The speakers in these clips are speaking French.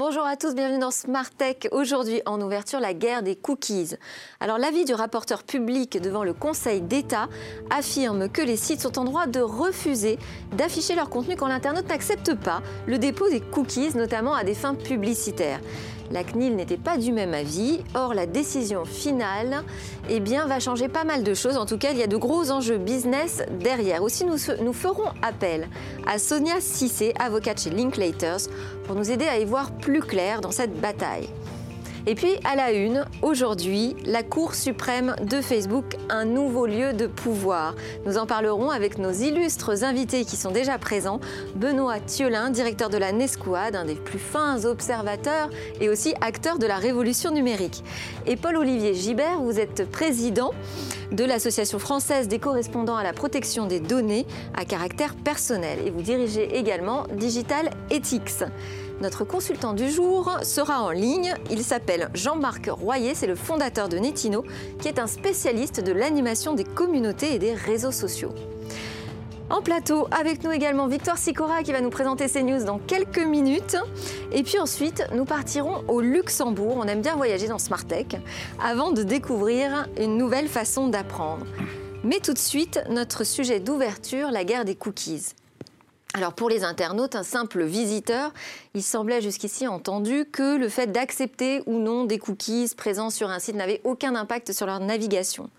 Bonjour à tous, bienvenue dans Smart Tech. Aujourd'hui, en ouverture, la guerre des cookies. Alors, l'avis du rapporteur public devant le Conseil d'État affirme que les sites sont en droit de refuser d'afficher leur contenu quand l'internaute n'accepte pas le dépôt des cookies, notamment à des fins publicitaires. La CNIL n'était pas du même avis. Or, la décision finale eh bien, va changer pas mal de choses. En tout cas, il y a de gros enjeux business derrière. Aussi, nous, nous ferons appel à Sonia Cissé, avocate chez Linklaters, pour nous aider à y voir plus clair dans cette bataille. Et puis à la une, aujourd'hui, la Cour suprême de Facebook, un nouveau lieu de pouvoir. Nous en parlerons avec nos illustres invités qui sont déjà présents. Benoît Thiolin, directeur de la Nesquad, un des plus fins observateurs et aussi acteur de la révolution numérique. Et Paul-Olivier Gibert, vous êtes président de l'Association française des correspondants à la protection des données à caractère personnel. Et vous dirigez également Digital Ethics. Notre consultant du jour sera en ligne. Il s'appelle Jean-Marc Royer, c'est le fondateur de Netino, qui est un spécialiste de l'animation des communautés et des réseaux sociaux. En plateau, avec nous également Victoire Sicora qui va nous présenter ces news dans quelques minutes. Et puis ensuite, nous partirons au Luxembourg. On aime bien voyager dans Smart Tech avant de découvrir une nouvelle façon d'apprendre. Mais tout de suite, notre sujet d'ouverture, la guerre des cookies. Alors pour les internautes, un simple visiteur, il semblait jusqu'ici entendu que le fait d'accepter ou non des cookies présents sur un site n'avait aucun impact sur leur navigation.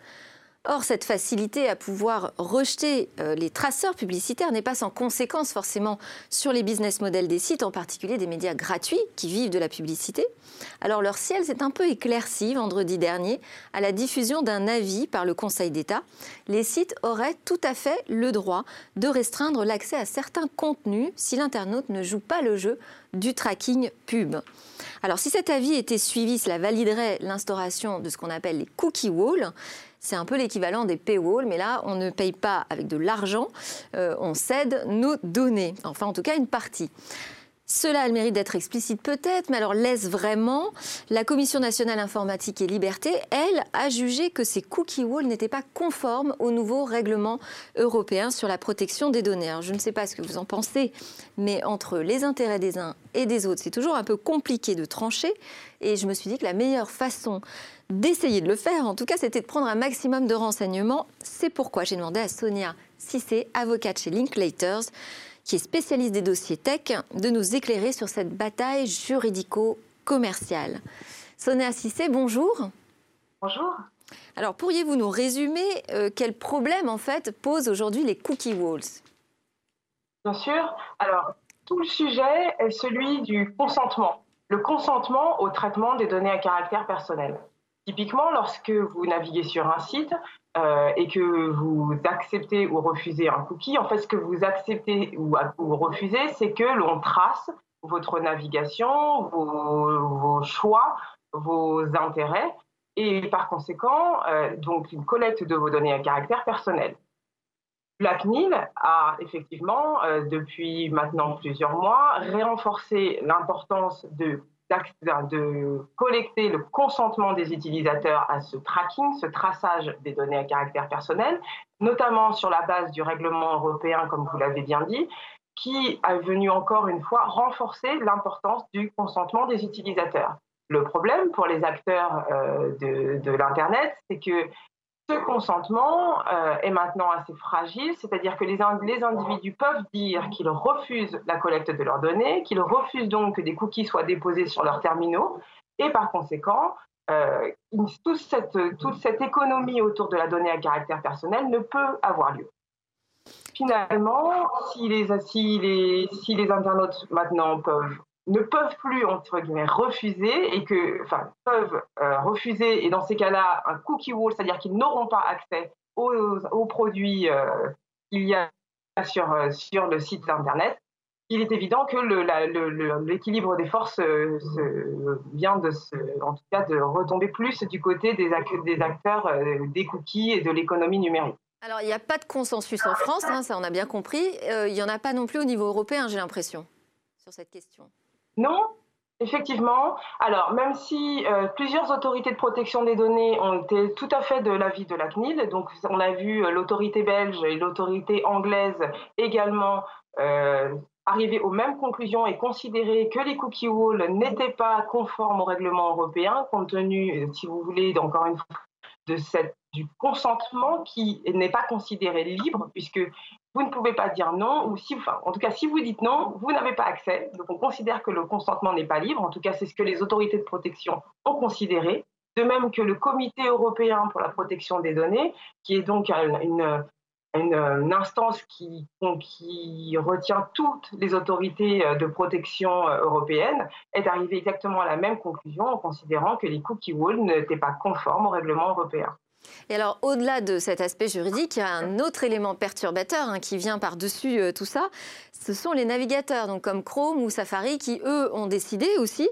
Or, cette facilité à pouvoir rejeter euh, les traceurs publicitaires n'est pas sans conséquence forcément sur les business models des sites, en particulier des médias gratuits qui vivent de la publicité. Alors, leur ciel s'est un peu éclairci vendredi dernier à la diffusion d'un avis par le Conseil d'État. Les sites auraient tout à fait le droit de restreindre l'accès à certains contenus si l'internaute ne joue pas le jeu du tracking pub. Alors, si cet avis était suivi, cela validerait l'instauration de ce qu'on appelle les cookie walls c'est un peu l'équivalent des paywalls, mais là, on ne paye pas avec de l'argent, euh, on cède nos données, enfin en tout cas une partie. Cela a le mérite d'être explicite peut-être, mais alors laisse vraiment La Commission nationale informatique et liberté, elle, a jugé que ces cookie walls n'étaient pas conformes au nouveau règlement européen sur la protection des données. je ne sais pas ce que vous en pensez, mais entre les intérêts des uns et des autres, c'est toujours un peu compliqué de trancher. Et je me suis dit que la meilleure façon d'essayer de le faire, en tout cas, c'était de prendre un maximum de renseignements. C'est pourquoi j'ai demandé à Sonia Cissé, avocate chez Linklaters, qui est spécialiste des dossiers tech, de nous éclairer sur cette bataille juridico-commerciale. Sonia Cissé, bonjour. Bonjour. Alors, pourriez-vous nous résumer euh, quel problème, en fait, posent aujourd'hui les cookie walls? Bien sûr. Alors, tout le sujet est celui du consentement. Le consentement au traitement des données à caractère personnel. Typiquement, lorsque vous naviguez sur un site euh, et que vous acceptez ou refusez un cookie, en fait, ce que vous acceptez ou, refusez, c'est que l'on trace votre navigation, vos, choix, vos intérêts, et par conséquent, euh, donc une collecte de vos données à caractère personnel. La CNIL a effectivement, euh, depuis maintenant plusieurs mois, renforcé l'importance de de collecter le consentement des utilisateurs à ce tracking, ce traçage des données à caractère personnel, notamment sur la base du règlement européen, comme vous l'avez bien dit, qui a venu encore une fois renforcer l'importance du consentement des utilisateurs. Le problème pour les acteurs euh, de l'Internet, c'est que ce consentement euh, est maintenant assez fragile, c'est-à-dire que les, individus peuvent dire qu'ils refusent la collecte de leurs données, qu'ils refusent donc que des cookies soient déposés sur leurs terminaux, et par conséquent, euh, toute, cette, économie autour de la donnée à caractère personnel ne peut avoir lieu. Finalement, si les internautes maintenant peuvent ne peuvent plus entre guillemets refuser et que peuvent euh, refuser et dans ces cas-là un cookie wall, c'est-à-dire qu'ils n'auront pas accès aux, produits euh, qu'il y a sur euh, sur le site internet. Il est évident que l'équilibre des forces vient de se, en tout cas de retomber plus du côté des, des acteurs des cookies et de l'économie numérique. Alors il n'y a pas de consensus en France, hein, ça on a bien compris. il n'y en a pas non plus au niveau européen, j'ai l'impression, sur cette question. Non, Effectivement. Alors, même si euh, plusieurs autorités de protection des données ont été tout à fait de l'avis de la CNIL, donc on a vu euh, l'autorité belge et l'autorité anglaise également euh, arriver aux mêmes conclusions et considérer que les cookie walls n'étaient pas conformes au règlement européen, compte tenu, si vous voulez, encore une fois, du consentement qui n'est pas considéré libre, puisque vous ne pouvez pas dire non, ou si, en tout cas, si vous dites non, vous n'avez pas accès. Donc, on considère que le consentement n'est pas libre. En tout cas, c'est ce que les autorités de protection ont considéré. De même que le Comité européen pour la protection des données, qui est donc une, une, instance qui, retient toutes les autorités de protection européennes, est arrivé exactement à la même conclusion en considérant que les cookie walls n'étaient pas conformes au règlement européen. Et alors, au-delà de cet aspect juridique, il y a un autre élément perturbateur hein, qui vient par-dessus euh, tout ça. Ce sont les navigateurs, donc comme Chrome ou Safari, qui, eux, ont décidé aussi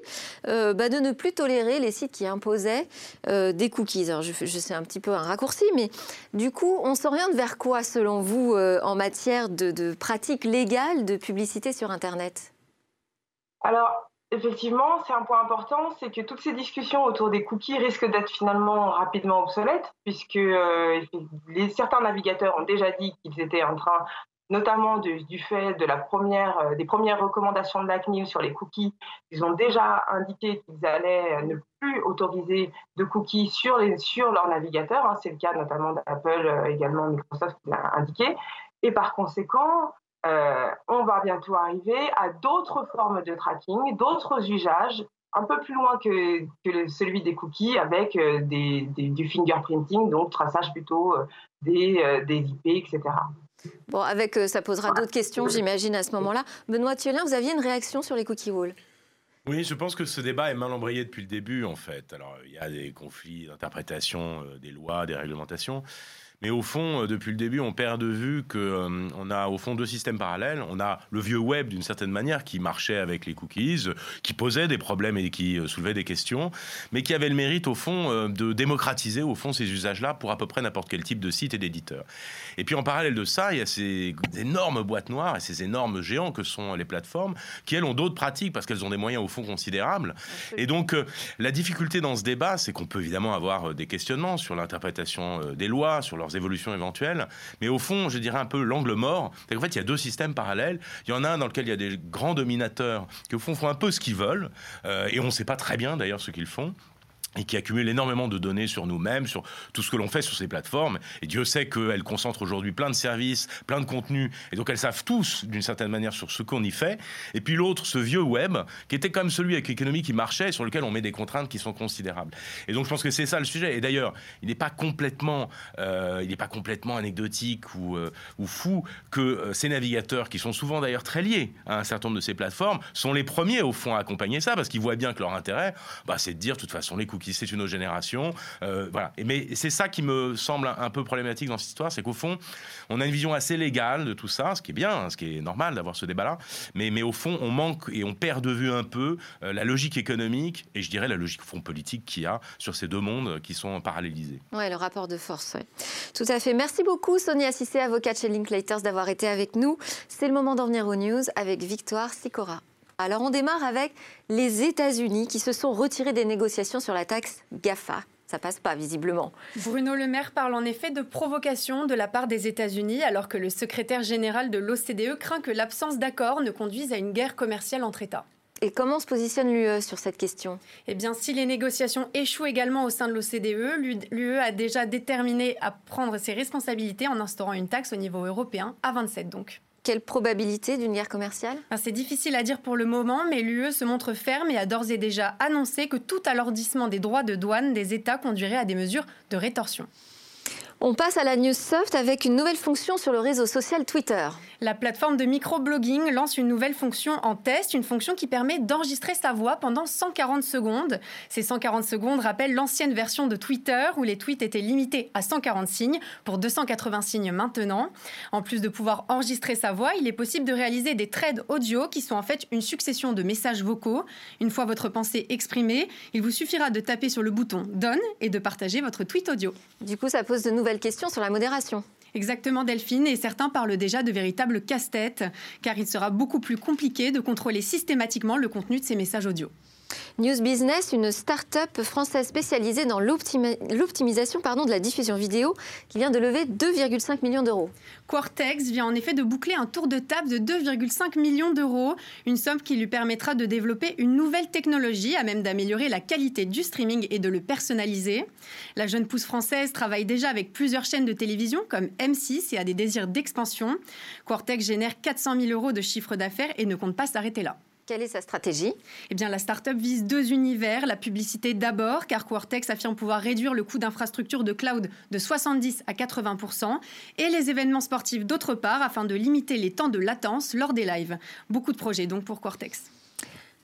euh, bah, de ne plus tolérer les sites qui imposaient euh, des cookies. Alors, je, sais un petit peu un raccourci, mais du coup, on s'oriente vers quoi, selon vous, en matière de, de pratiques légales de publicité sur Internet? Alors, Effectivement, c'est un point important, c'est que toutes ces discussions autour des cookies risquent d'être finalement rapidement obsolètes, puisque euh, certains navigateurs ont déjà dit qu'ils étaient en train, notamment du fait de la première, euh, des premières recommandations de la CNIL sur les cookies, ils ont déjà indiqué qu'ils allaient ne plus autoriser de cookies sur, les, sur leurs navigateurs. Hein. c'est le cas notamment d'Apple, euh, également Microsoft l'a indiqué. Et par conséquent, euh, on va bientôt arriver à d'autres formes de tracking, d'autres usages, un peu plus loin que, celui des cookies, avec euh, du fingerprinting, donc traçage plutôt euh, des, des, IP, etc. Bon, avec, ça posera d'autres questions, j'imagine, à ce moment-là. Benoît Thiolin, vous aviez une réaction sur les cookie walls oui, je pense que ce débat est mal embrayé depuis le début, en fait. Alors, il y a des conflits d'interprétation des lois, des réglementations. Mais au fond, euh, depuis le début, on perd de vue qu'on euh, a au fond deux systèmes parallèles. On a le vieux web d'une certaine manière qui marchait avec les cookies, qui posait des problèmes et qui euh, soulevait des questions, mais qui avait le mérite au fond de démocratiser au fond ces usages-là pour à peu près n'importe quel type de site et d'éditeur. Et puis en parallèle de ça, il y a ces énormes boîtes noires et ces énormes géants que sont les plateformes qui elles ont d'autres pratiques parce qu'elles ont des moyens au fond considérables. Et donc la difficulté dans ce débat, c'est qu'on peut évidemment avoir des questionnements sur l'interprétation des lois, sur leur évolutions éventuelles. Mais au fond, je dirais un peu l'angle mort. C'est qu'en fait, il y a deux systèmes parallèles. Il y en a un dans lequel il y a des grands dominateurs qui, au fond, font un peu ce qu'ils veulent. Euh, et on ne sait pas très bien, d'ailleurs, ce qu'ils font et qui accumule énormément de données sur nous-mêmes, sur tout ce que l'on fait sur ces plateformes. Et Dieu sait qu'elles concentrent aujourd'hui plein de services, plein de contenus, et donc elles savent tous, d'une certaine manière, sur ce qu'on y fait. Et puis l'autre, ce vieux web, qui était comme celui avec l'économie qui marchait, sur lequel on met des contraintes qui sont considérables. Et donc je pense que c'est ça le sujet. Et d'ailleurs, il n'est pas complètement, euh, pas complètement anecdotique ou, euh, ou fou que euh, ces navigateurs, qui sont souvent d'ailleurs très liés à un certain nombre de ces plateformes, sont les premiers au fond à accompagner ça, parce qu'ils voient bien que leur intérêt, bah, c'est de dire, de toute façon, les qui c'est une autre génération. Euh, voilà. Mais c'est ça qui me semble un peu problématique dans cette histoire, c'est qu'au fond, on a une vision assez légale de tout ça, ce qui est bien, ce qui est normal d'avoir ce débat-là. Mais, mais au fond, on manque et on perd de vue un peu euh, la logique économique et je dirais la logique fond politique qu'il y a sur ces deux mondes qui sont parallélisés. Oui, le rapport de force. Tout à fait. Merci beaucoup, Sonia Cissé, avocate chez Linklaters, d'avoir été avec nous. C'est le moment d'en venir aux news avec Victoire Sicora. Alors on démarre avec les États-Unis qui se sont retirés des négociations sur la taxe GAFA ça passe pas visiblement. Bruno Le Maire parle en effet de provocation de la part des États-Unis, alors que le secrétaire général de l'OCDE craint que l'absence d'accord ne conduise à une guerre commerciale entre États. Et comment se positionne l'UE sur cette question? Eh bien, si les négociations échouent également au sein de l'OCDE, l'UE a déjà déterminé à prendre ses responsabilités en instaurant une taxe au niveau européen, à 27 donc. Quelle probabilité d'une guerre commerciale? C'est difficile à dire pour le moment, mais l'UE se montre ferme et a d'ores et déjà annoncé que tout alourdissement des droits de douane des États conduirait à des mesures de rétorsion. On passe à la news soft avec une nouvelle fonction sur le réseau social Twitter. La plateforme de microblogging lance une nouvelle fonction en test, une fonction qui permet d'enregistrer sa voix pendant 140 secondes. Ces 140 secondes rappellent l'ancienne version de Twitter où les tweets étaient limités à 140 signes pour 280 signes maintenant. En plus de pouvoir enregistrer sa voix, il est possible de réaliser des threads audio qui sont en fait une succession de messages vocaux. Une fois votre pensée exprimée, il vous suffira de taper sur le bouton Done et de partager votre tweet audio. Du coup, ça pose de nouvelles questions sur la modération. Exactement Delphine, et certains parlent déjà de véritables casse-tête, car il sera beaucoup plus compliqué de contrôler systématiquement le contenu de ces messages audio. News Business, une start-up française spécialisée dans l'optimisation de la diffusion vidéo qui vient de lever 2,5 millions d'euros. Quartex vient en effet de boucler un tour de table de 2,5 millions d'euros, une somme qui lui permettra de développer une nouvelle technologie à même d'améliorer la qualité du streaming et de le personnaliser. La jeune pousse française travaille déjà avec plusieurs chaînes de télévision comme M6 et a des désirs d'expansion. Quartex génère 400 000 euros de chiffre d'affaires et ne compte pas s'arrêter là. Quelle est sa stratégie? Eh bien, la start-up vise deux univers. La publicité d'abord, car Quartex affirme pouvoir réduire le coût d'infrastructure de cloud de 70 à 80% et les événements sportifs d'autre part, afin de limiter les temps de latence lors des lives. Beaucoup de projets donc pour Quartex.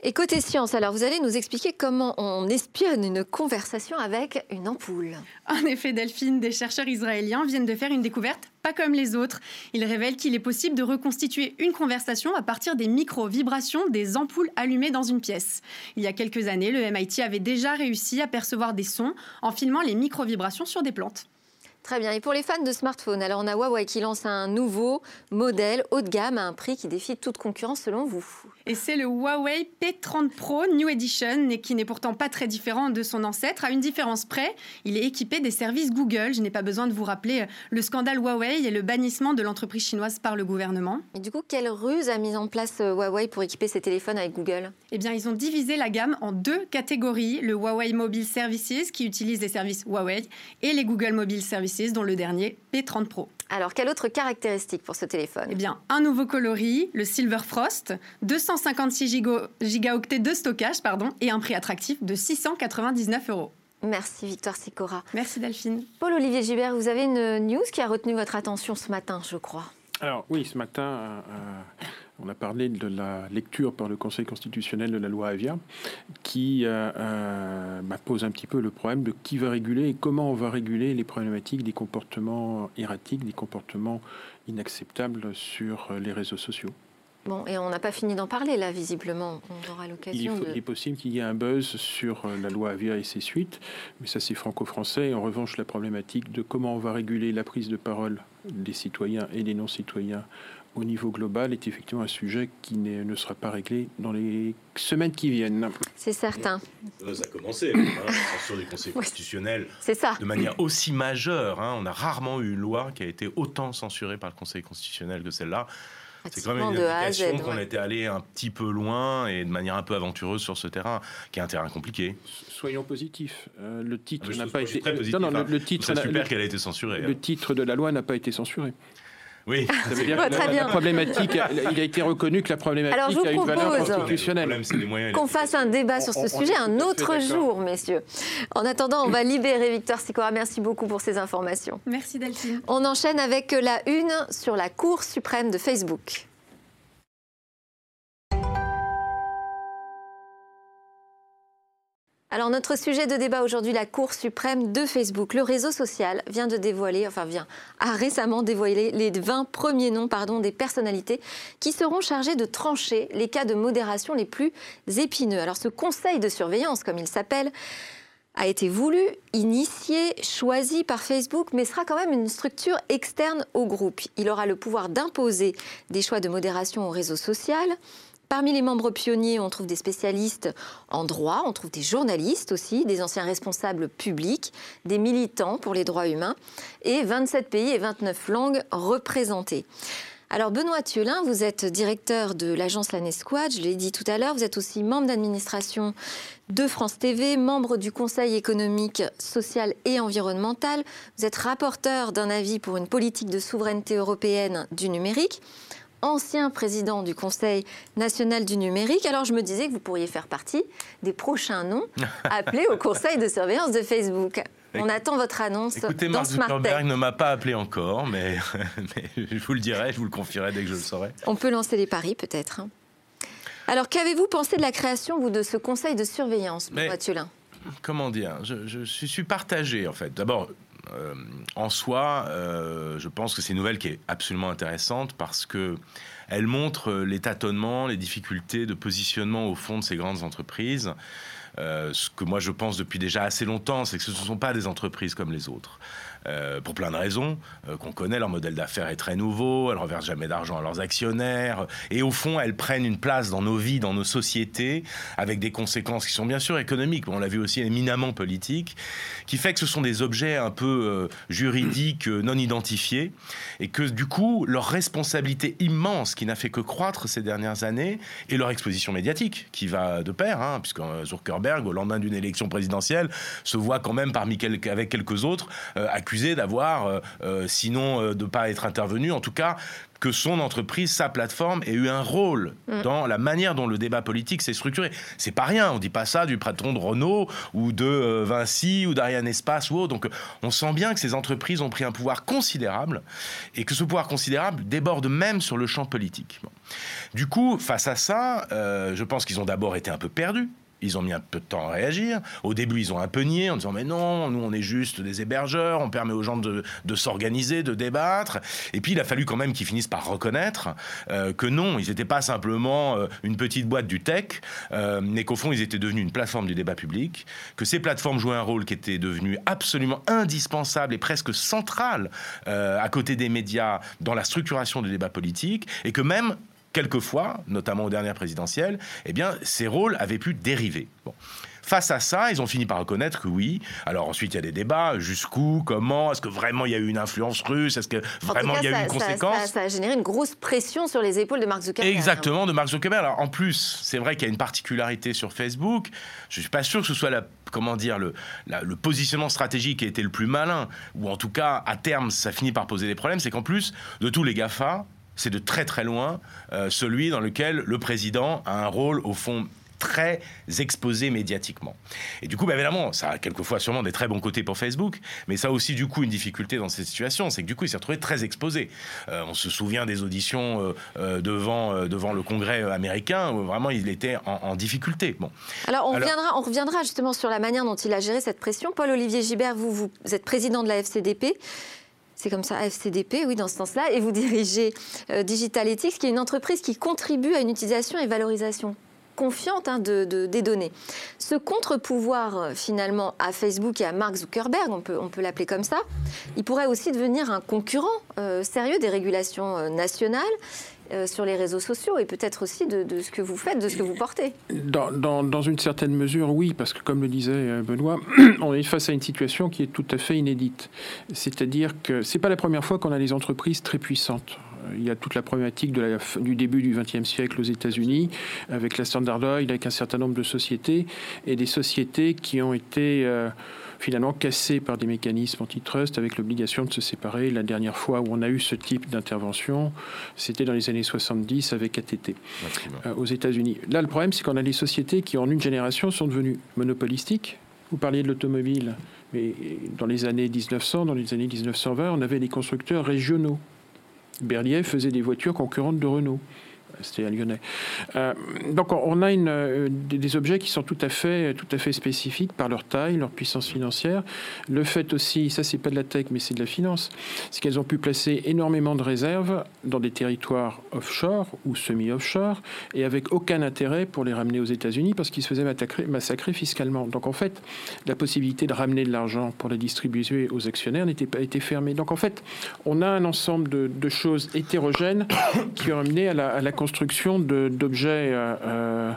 Et côté science, alors vous allez nous expliquer comment on espionne une conversation avec une ampoule. En effet, Delphine, des chercheurs israéliens viennent de faire une découverte pas comme les autres. Ils révèlent qu'il est possible de reconstituer une conversation à partir des micro-vibrations des ampoules allumées dans une pièce. Il y a quelques années, le MIT avait déjà réussi à percevoir des sons en filmant les micro-vibrations sur des plantes. Très bien. Et pour les fans de smartphones, alors on a Huawei qui lance un nouveau modèle haut de gamme à un prix qui défie toute concurrence selon vous. Et c'est le Huawei P30 Pro New Edition, qui n'est pourtant pas très différent de son ancêtre. À une différence près, il est équipé des services Google. Je n'ai pas besoin de vous rappeler euh, le scandale Huawei et le bannissement de l'entreprise chinoise par le gouvernement. Et du coup, quelle ruse a mis en place euh, Huawei pour équiper ses téléphones avec Google? Eh bien, ils ont divisé la gamme en deux catégories le Huawei Mobile Services, qui utilise les services Huawei, et les Google Mobile Services dont le dernier P30 Pro. Alors, quelle autre caractéristique pour ce téléphone? Eh bien, un nouveau coloris, le Silver Frost, 256 gigaoctets de stockage pardon, et un prix attractif de 699 euros. Merci Victoire Sicora. Merci Delphine. Paul-Olivier Gibert, vous avez une news qui a retenu votre attention ce matin, je crois? Alors oui, ce matin, euh, euh, on a parlé de la lecture par le Conseil constitutionnel de la loi Avia, qui euh, euh bah, pose un petit peu le problème de qui va réguler et comment on va réguler les problématiques des comportements erratiques, des comportements inacceptables sur les réseaux sociaux. Bon, et on n'a pas fini d'en parler là, visiblement. On aura l'occasion. Il, est possible qu'il y ait un buzz sur euh, la loi Avia et ses suites, mais ça c'est franco-français. En revanche, la problématique de comment on va réguler la prise de parole des citoyens et des non-citoyens au niveau global est effectivement un sujet qui ne sera pas réglé dans les semaines qui viennent. C'est certain. Ça a commencé, hein, la censure du Conseil constitutionnel. C'est ça. De manière aussi majeure. Hein. on a rarement eu une loi qui a été autant censurée par le Conseil constitutionnel que celle-là. C'est quand même une indication qu'on était allé un petit peu loin et de manière un peu aventureuse sur ce terrain, qui est un terrain compliqué. Soyons positifs. Euh, le titre ah, n'a pas été. Très positif, non, non, le, titre. C'est super qu'elle ait été censurée. Le titre de la loi n'a pas été censuré. Oui, ça veut dire très bien. La problématique, il a été reconnu que la problématique a une valeur constitutionnelle. Qu'on fasse un débat sur ce sujet un autre jour, messieurs. En attendant, on va libérer Victor Sicora. Merci beaucoup pour ces informations. Merci Delphine. On enchaîne avec la une sur la Cour suprême de Facebook. Alors notre sujet de débat aujourd'hui, la Cour suprême de Facebook. Le réseau social vient de dévoiler, enfin vient, a récemment dévoilé les 20 premiers noms pardon, des personnalités qui seront chargées de trancher les cas de modération les plus épineux. Alors ce conseil de surveillance, comme il s'appelle, a été voulu, initié, choisi par Facebook, mais sera quand même une structure externe au groupe. Il aura le pouvoir d'imposer des choix de modération au réseau social, Parmi les membres pionniers, on trouve des spécialistes en droit, on trouve des journalistes aussi, des anciens responsables publics, des militants pour les droits humains et 27 pays et 29 langues représentées. Alors Benoît Thiolin, vous êtes directeur de l'agence Lanesquad, je l'ai dit tout à l'heure, vous êtes aussi membre d'administration de France TV, membre du Conseil économique, social et environnemental, vous êtes rapporteur d'un avis pour une politique de souveraineté européenne du numérique ancien président du Conseil national du numérique. Alors je me disais que vous pourriez faire partie des prochains noms appelés au Conseil de surveillance de Facebook. On attend votre annonce. Écoutez, Mark Zuckerberg ne m'a pas appelé encore, mais, je vous le dirai, je vous le confierai dès que je le saurai. On peut lancer les paris peut-être. Hein. Alors qu'avez-vous pensé de la création vous, de ce Conseil de surveillance, Mathieu Comment dire? Je, je, suis partagé en fait. D'abord, en soi, euh, je pense que c'est une nouvelle qui est absolument intéressante parce que elle montre les tâtonnements, les difficultés de positionnement au fond de ces grandes entreprises. Euh, ce que moi je pense depuis déjà assez longtemps, c'est que ce ne sont pas des entreprises comme les autres. Euh, pour plein de raisons euh, qu'on connaît. Leur modèle d'affaires est très nouveau, elles ne reversent jamais d'argent à leurs actionnaires, et au fond, elles prennent une place dans nos vies, dans nos sociétés, avec des conséquences qui sont bien sûr économiques, mais on l'a vu aussi éminemment politiques, qui fait que ce sont des objets un peu juridiques non identifiés, et que du coup, leur responsabilité immense, qui n'a fait que croître ces dernières années, et leur exposition médiatique, qui va de pair, hein, puisque Zuckerberg, au lendemain d'une élection présidentielle, se voit quand même parmi avec quelques autres euh, accusé d'avoir, euh, euh, sinon de ne pas être intervenu, en tout cas que son entreprise, sa plateforme, ait eu un rôle mm. dans la manière dont le débat politique s'est structuré. C'est pas rien, on dit pas ça du patron de Renault ou de Vinci ou d'Ariane Espace ou autre. Donc on sent bien que ces entreprises ont pris un pouvoir considérable et que ce pouvoir considérable déborde même sur le champ politique. Du coup, face à ça, je pense qu'ils ont d'abord été un peu perdus ils ont mis un peu de temps à réagir. Au début, ils ont un peu nié en disant Mais non, nous, on est juste des hébergeurs, on permet aux gens de, s'organiser, de débattre. Et puis, il a fallu quand même qu'ils finissent par reconnaître euh, que non, ils n'étaient pas simplement euh, une petite boîte du tech, euh, mais qu'au fond, ils étaient devenus une plateforme du débat public, que ces plateformes jouaient un rôle qui était devenu absolument indispensable et presque central à côté des médias dans la structuration du débat politique, et que même quelquefois, notamment aux dernières présidentielles, eh bien, ces rôles avaient pu dériver. Face à ça, ils ont fini par reconnaître que oui. Alors ensuite, il y a des débats. Jusqu'où Comment Est-ce que vraiment il y a eu une influence russe Est-ce que vraiment il y a eu une conséquence ça, a généré une grosse pression sur les épaules de Mark Zuckerberg. Exactement, de Mark Zuckerberg. Alors en plus, c'est vrai qu'il y a une particularité sur Facebook. Je ne suis pas sûr que ce soit la comment dire, le, le, positionnement stratégique qui a été le plus malin, ou en tout cas, à terme, ça finit par poser des problèmes, c'est qu'en plus de tous les GAFA, c'est de très très loin euh, celui dans lequel le président a un rôle au fond très exposé médiatiquement. Et du coup, bah, évidemment, ça a quelquefois sûrement des très bons côtés pour Facebook, mais ça a aussi du coup une difficulté dans cette situation, c'est que du coup, il s'est retrouvé très exposé. Euh, on se souvient des auditions euh, devant, devant le Congrès américain, où vraiment il était en, difficulté. Bon. Alors, on, Reviendra, on reviendra justement sur la manière dont il a géré cette pression. Paul-Olivier Gibert, vous, vous êtes président de la FCDP. C'est comme ça, FCDP, oui, dans ce sens-là. Et vous dirigez euh, Digital Ethics, qui est une entreprise qui contribue à une utilisation et valorisation confiante hein, de, des données. Ce contre-pouvoir, euh, finalement, à Facebook et à Mark Zuckerberg, on peut, on peut l'appeler comme ça, il pourrait aussi devenir un concurrent euh, sérieux des régulations nationales euh, sur les réseaux sociaux et peut-être aussi de, ce que vous faites, de ce que vous portez. Dans, une certaine mesure, oui, parce que comme le disait euh, Benoît, on est face à une situation qui est tout à fait inédite. C'est-à-dire que c'est pas la première fois qu'on a des entreprises très puissantes. Il y a toute la problématique du début du XXe siècle aux États-Unis, avec la Standard Oil, avec un certain nombre de sociétés, et des sociétés qui ont été... Euh, finalement cassé par des mécanismes antitrust avec l'obligation de se séparer. La dernière fois où on a eu ce type d'intervention, c'était dans les années 70 avec ATT euh, aux États-Unis. Là, le problème, c'est qu'on a des sociétés qui, en une génération, sont devenues monopolistiques. Vous parliez de l'automobile, mais dans les années 1900, dans les années 1920, on avait des constructeurs régionaux. Berlier faisait des voitures concurrentes de Renault. C'était à Lyonnais. Euh, donc on a euh, des objets qui sont tout à fait, tout à fait spécifiques par leur taille, leur puissance financière. Le fait aussi, ça c'est pas de la tech, mais c'est de la finance, c'est qu'elles ont pu placer énormément de réserves dans des territoires offshore ou semi-offshore et avec aucun intérêt pour les ramener aux États-Unis parce qu'ils se faisaient massacrer, fiscalement. Donc en fait, la possibilité de ramener de l'argent pour la distribuer aux actionnaires n'était pas été fermée. Donc en fait, on a un ensemble de, choses hétérogènes qui ont amené à la, à la construction d'objets euh, euh,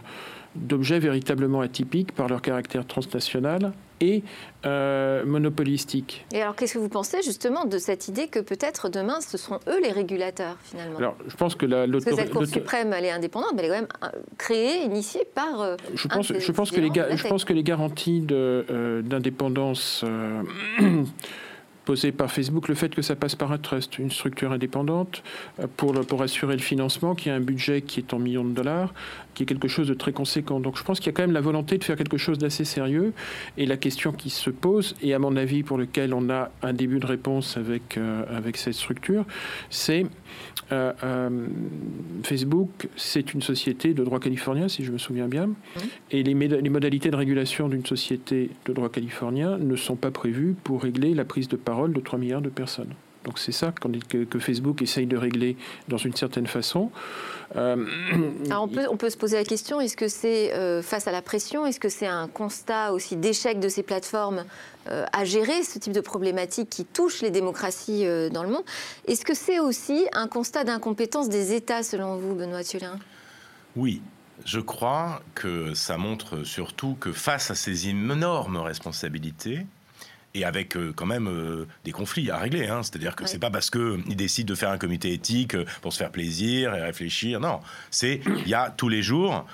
d'objets véritablement atypiques par leur caractère transnational et euh, monopolistique. Et alors, qu'est-ce que vous pensez justement de cette idée que peut-être demain, ce seront eux les régulateurs finalement? Alors, je pense que la Parce que cette Cour suprême, elle est indépendante, mais elle est quand même créée, initiée par. je pense, je pense que les, je pense que les garanties d'indépendance posé par Facebook le fait que ça passe par un trust, une structure indépendante, euh, pour, pour assurer le financement, qui a un budget qui est en millions de dollars, qui est quelque chose de très conséquent. Donc je pense qu'il y a quand même la volonté de faire quelque chose d'assez sérieux. Et la question qui se pose, et à mon avis pour lequel on a un début de réponse avec, euh, avec cette structure, c'est euh, Facebook, c'est une société de droit californien, si je me souviens bien. Mmh. Et les, les modalités de régulation d'une société de droit californien ne sont pas prévues pour régler la prise de parole de 3 milliards de personnes. Donc c'est ça que, que, Facebook essaye de régler dans une certaine façon. Euh, on, peut, on, peut, se poser la question, est-ce que c'est euh, face à la pression, est-ce que c'est un constat aussi d'échec de ces plateformes euh, à gérer ce type de problématique qui touche les démocraties dans le monde? Est-ce que c'est aussi un constat d'incompétence des États, selon vous, Benoît Thiolin Oui, je crois que ça montre surtout que face à ces énormes responsabilités, et avec euh, quand même euh, des conflits à régler. Hein. C'est-à-dire que c'est pas parce qu'ils décident de faire un comité éthique euh, pour se faire plaisir et réfléchir. Non, c'est il y a tous les jours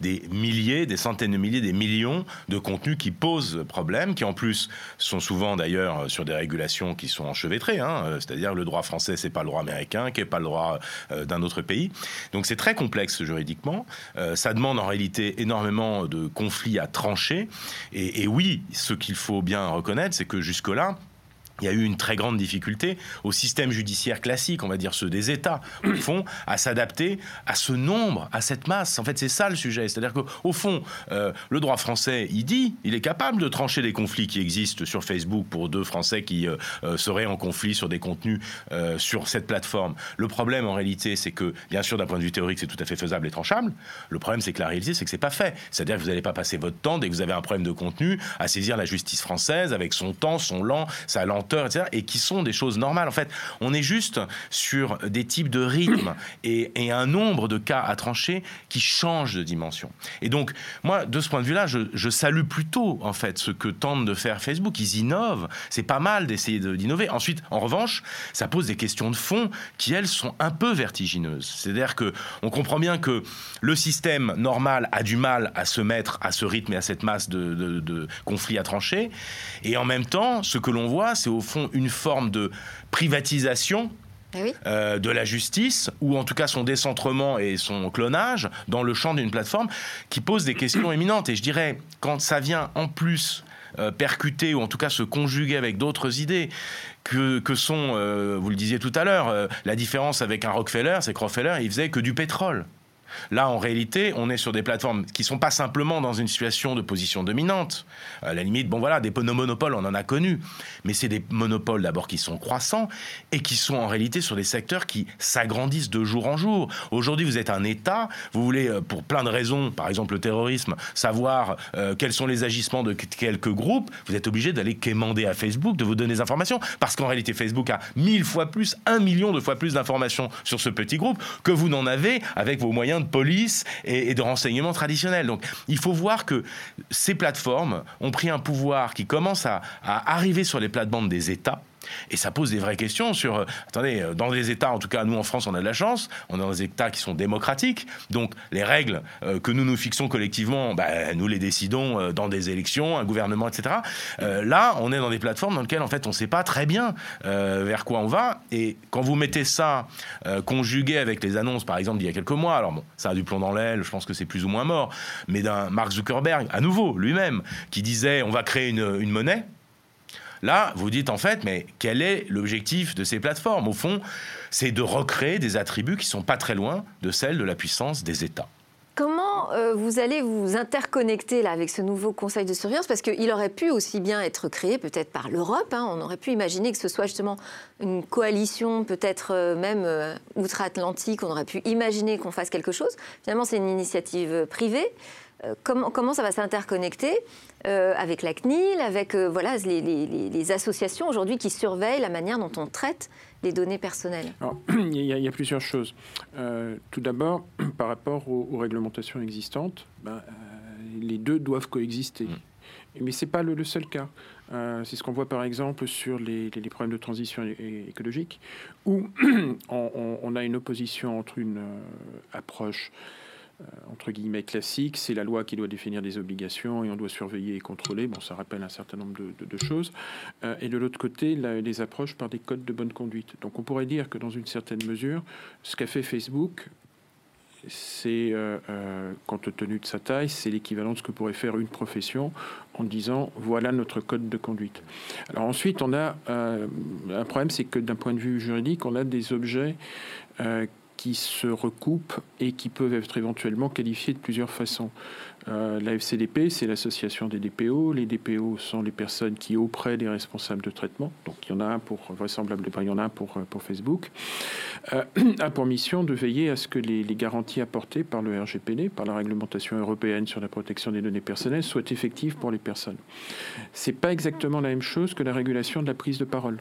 des milliers, des centaines de milliers, des millions de contenus qui posent problème, qui en plus sont souvent d'ailleurs sur des régulations qui sont enchevêtrées. Hein. C'est-à-dire le droit français, c'est pas le droit américain, qui est pas le droit d'un autre pays. Donc c'est très complexe juridiquement. ça demande en réalité énormément de conflits à trancher. Et, et oui, ce qu'il faut bien reconnaître, c'est que jusque-là, il y a eu une très grande difficulté au système judiciaire classique, on va dire ceux des États, au fond, à s'adapter à ce nombre, à cette masse. En fait, c'est ça le sujet. C'est-à-dire qu'au fond, euh, le droit français, il dit, il est capable de trancher les conflits qui existent sur Facebook pour deux Français qui euh, euh, seraient en conflit sur des contenus sur cette plateforme. Le problème, en réalité, c'est que, bien sûr, d'un point de vue théorique, c'est tout à fait faisable et tranchable. Le problème, c'est que la réalité, c'est que c'est pas fait. C'est-à-dire que vous n'allez pas passer votre temps, dès que vous avez un problème de contenu, à saisir la justice française avec son temps, son lent, sa lenteur et qui sont des choses normales. En fait, on est juste sur des types de rythmes et, un nombre de cas à trancher qui changent de dimension. Et donc, moi, de ce point de vue-là, je, salue plutôt, en fait, ce que tente de faire Facebook. Ils innovent. C'est pas mal d'essayer d'innover. Ensuite, en revanche, ça pose des questions de fond qui, elles, sont un peu vertigineuses. C'est-à-dire que on comprend bien que le système normal a du mal à se mettre à ce rythme et à cette masse de, de conflits à trancher. Et en même temps, ce que l'on voit, c'est au font une forme de privatisation eh euh, de la justice, ou en tout cas son décentrement et son clonage dans le champ d'une plateforme qui pose des questions éminentes. Et je dirais, quand ça vient en plus euh, percuter, ou en tout cas se conjuguer avec d'autres idées, que, sont, euh, vous le disiez tout à l'heure, la différence avec un Rockefeller, c'est que Rockefeller, il faisait que du pétrole. Là, en réalité, on est sur des plateformes qui sont pas simplement dans une situation de position dominante. À la limite, bon voilà, des monopoles, on en a connu, mais c'est des monopoles d'abord qui sont croissants et qui sont en réalité sur des secteurs qui s'agrandissent de jour en jour. Aujourd'hui, vous êtes un État, vous voulez, euh, pour plein de raisons, par exemple le terrorisme, savoir euh, quels sont les agissements de quelques groupes, vous êtes obligé d'aller quémander à Facebook, de vous donner des informations, parce qu'en réalité, Facebook a mille fois plus, un million de fois plus d'informations sur ce petit groupe que vous n'en avez avec vos moyens de police et, de renseignement traditionnels. Donc il faut voir que ces plateformes ont pris un pouvoir qui commence à, à arriver sur les plates-bandes des États et ça pose des vraies questions sur, euh, attendez, euh, dans des États, en tout cas nous en France, on a de la chance, on est dans des États qui sont démocratiques, donc les règles euh, que nous nous fixons collectivement, bah, nous les décidons dans des élections, un gouvernement, etc. là, on est dans des plateformes dans lesquelles en fait on ne sait pas très bien vers quoi on va, et quand vous mettez ça conjugué avec les annonces, par exemple, d'il y a quelques mois, alors bon, ça a du plomb dans l'aile, je pense que c'est plus ou moins mort, mais d'un Mark Zuckerberg, à nouveau, lui-même, qui disait on va créer une monnaie, Là, vous dites en fait, mais quel est l'objectif de ces plateformes? Au fond, c'est de recréer des attributs qui sont pas très loin de celles de la puissance des États. Comment euh, vous allez vous interconnecter là, avec ce nouveau conseil de surveillance? Parce qu'il aurait pu aussi bien être créé peut-être par l'Europe. Hein. On aurait pu imaginer que ce soit justement une coalition, peut-être euh, même euh, outre-Atlantique. On aurait pu imaginer qu'on fasse quelque chose. Finalement, c'est une initiative privée. Comment, comment ça va s'interconnecter euh, avec la CNIL, avec euh, voilà, les, associations aujourd'hui qui surveillent la manière dont on traite les données personnelles? Il, y a, plusieurs choses. Euh, tout d'abord, par rapport aux, réglementations existantes, ben, les deux doivent coexister. Mm. Mais ce n'est pas le, seul cas. c'est ce qu'on voit par exemple sur les, problèmes de transition écologique, où on, a une opposition entre une approche euh, entre guillemets classique, c'est la loi qui doit définir des obligations et on doit surveiller et contrôler. Bon, ça rappelle un certain nombre de, choses. Euh, et de l'autre côté, les approches par des codes de bonne conduite. Donc on pourrait dire que dans une certaine mesure, ce qu'a fait Facebook, c'est, euh, compte tenu de sa taille, c'est l'équivalent de ce que pourrait faire une profession en disant voilà notre code de conduite. Alors ensuite, on a un problème, c'est que d'un point de vue juridique, on a des objets qui se recoupent et qui peuvent être éventuellement qualifiés de plusieurs façons. Euh, la FCDP, c'est l'association des DPO. Les DPO sont les personnes qui, auprès des responsables de traitement, donc il y en a un pour vraisemblablement, il y en a euh, pour Facebook, euh, a pour mission de veiller à ce que les, garanties apportées par le RGPD, par la réglementation européenne sur la protection des données personnelles, soient effectives pour les personnes. C'est pas exactement la même chose que la régulation de la prise de parole.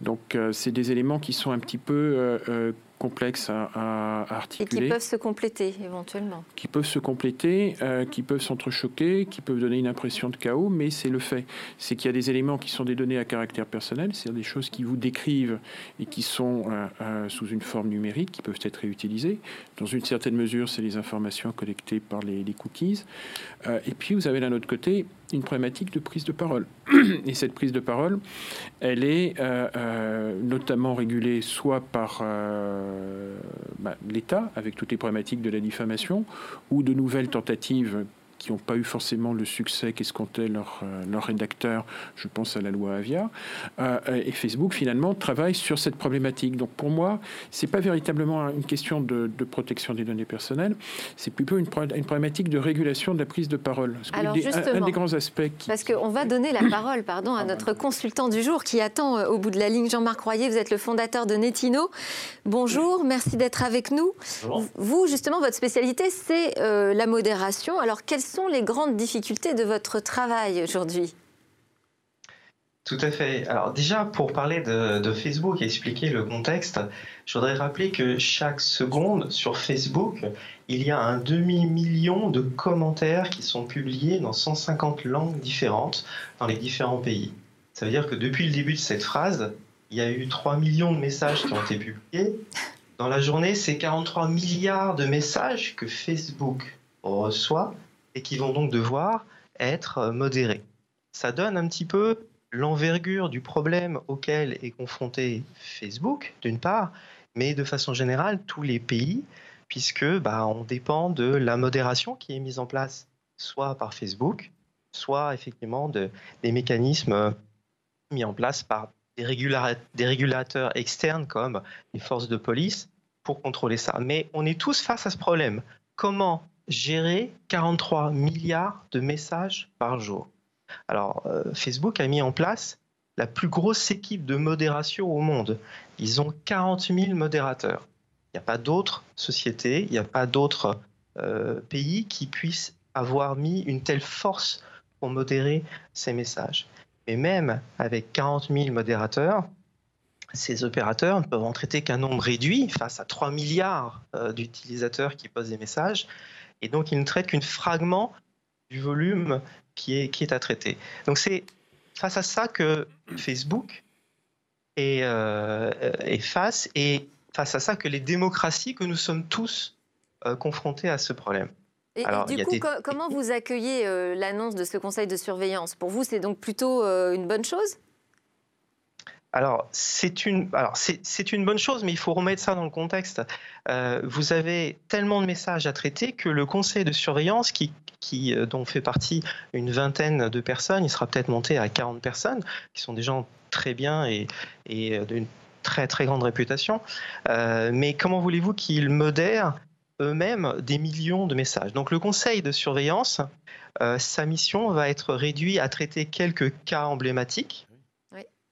Donc, c'est des éléments qui sont un petit peu complexes à, articuler. Et qui peuvent se compléter éventuellement. Qui peuvent se compléter, euh, qui peuvent s'entrechoquer, qui peuvent donner une impression de chaos, mais c'est le fait. C'est qu'il y a des éléments qui sont des données à caractère personnel, c'est-à-dire des choses qui vous décrivent et qui sont euh, euh, sous une forme numérique, qui peuvent être réutilisées. Dans une certaine mesure, c'est les informations collectées par les, les cookies. et puis, vous avez d'un autre côté une problématique de prise de parole. Et cette prise de parole, elle est euh, euh, notamment régulée soit par euh, bah, l'État, avec toutes les problématiques de la diffamation, ou de nouvelles tentatives qui n'ont pas eu forcément le succès qu'escomptait leur, euh, leur rédacteur, je pense à la loi Avia. Euh, et Facebook, finalement, travaille sur cette problématique. Donc pour moi, ce n'est pas véritablement une question de, protection des données personnelles, c'est plutôt une, une, problématique de régulation de la prise de parole. Alors justement, un, des grands aspects... Parce qu'on va donner la parole pardon, à notre consultant du jour qui attend euh, au bout de la ligne, Jean-Marc Royer, vous êtes le fondateur de Netino. Bonjour, merci d'être avec nous. Vous, justement, votre spécialité, c'est la modération. Alors, quelles sont les grandes difficultés de votre travail aujourd'hui tout à fait. Alors déjà, pour parler de, Facebook et expliquer le contexte, je voudrais rappeler que chaque seconde sur Facebook, il y a un demi-million de commentaires qui sont publiés dans 150 langues différentes dans les différents pays. Ça veut dire que depuis le début de cette phrase, il y a eu 3 millions de messages qui ont été publiés. Dans la journée, c'est 43 milliards de messages que Facebook reçoit et qui vont donc devoir être euh, modérés. Ça donne un petit peu l'envergure du problème auquel est confronté Facebook, d'une part, mais de façon générale tous les pays, puisque bah, on dépend de la modération qui est mise en place soit par Facebook, soit effectivement de, des mécanismes euh, mis en place par des régulateurs externes comme les forces de police pour contrôler ça. Mais on est tous face à ce problème. Comment gérer 43 milliards de messages par jour. Alors, euh, Facebook a mis en place la plus grosse équipe de modération au monde. Ils ont 40 000 modérateurs. Il n'y a pas d'autres sociétés, il n'y a pas d'autres euh, pays qui puissent avoir mis une telle force pour modérer ces messages. Mais même avec 40 000 modérateurs, ces opérateurs ne peuvent en traiter qu'un nombre réduit face à 3 milliards euh, d'utilisateurs qui posent des messages et donc il ne traite qu'un fragment du volume qui est, qui est à traiter. Donc c'est face à ça que Facebook est, euh, est, face, et face à ça que les démocraties, que nous sommes tous euh, confrontés à ce problème. Et, du coup, comment vous accueillez euh, l'annonce de ce conseil de surveillance? Pour vous, c'est donc plutôt une bonne chose? Alors, c'est une, bonne chose, mais il faut remettre ça dans le contexte. Euh, vous avez tellement de messages à traiter que le conseil de surveillance, qui, euh, dont fait partie une vingtaine de personnes, il sera peut-être monté à 40 personnes, qui sont des gens très bien et, et euh, d'une très très grande réputation. mais comment voulez-vous qu'ils modèrent eux-mêmes des millions de messages? Donc le conseil de surveillance, sa mission va être réduite à traiter quelques cas emblématiques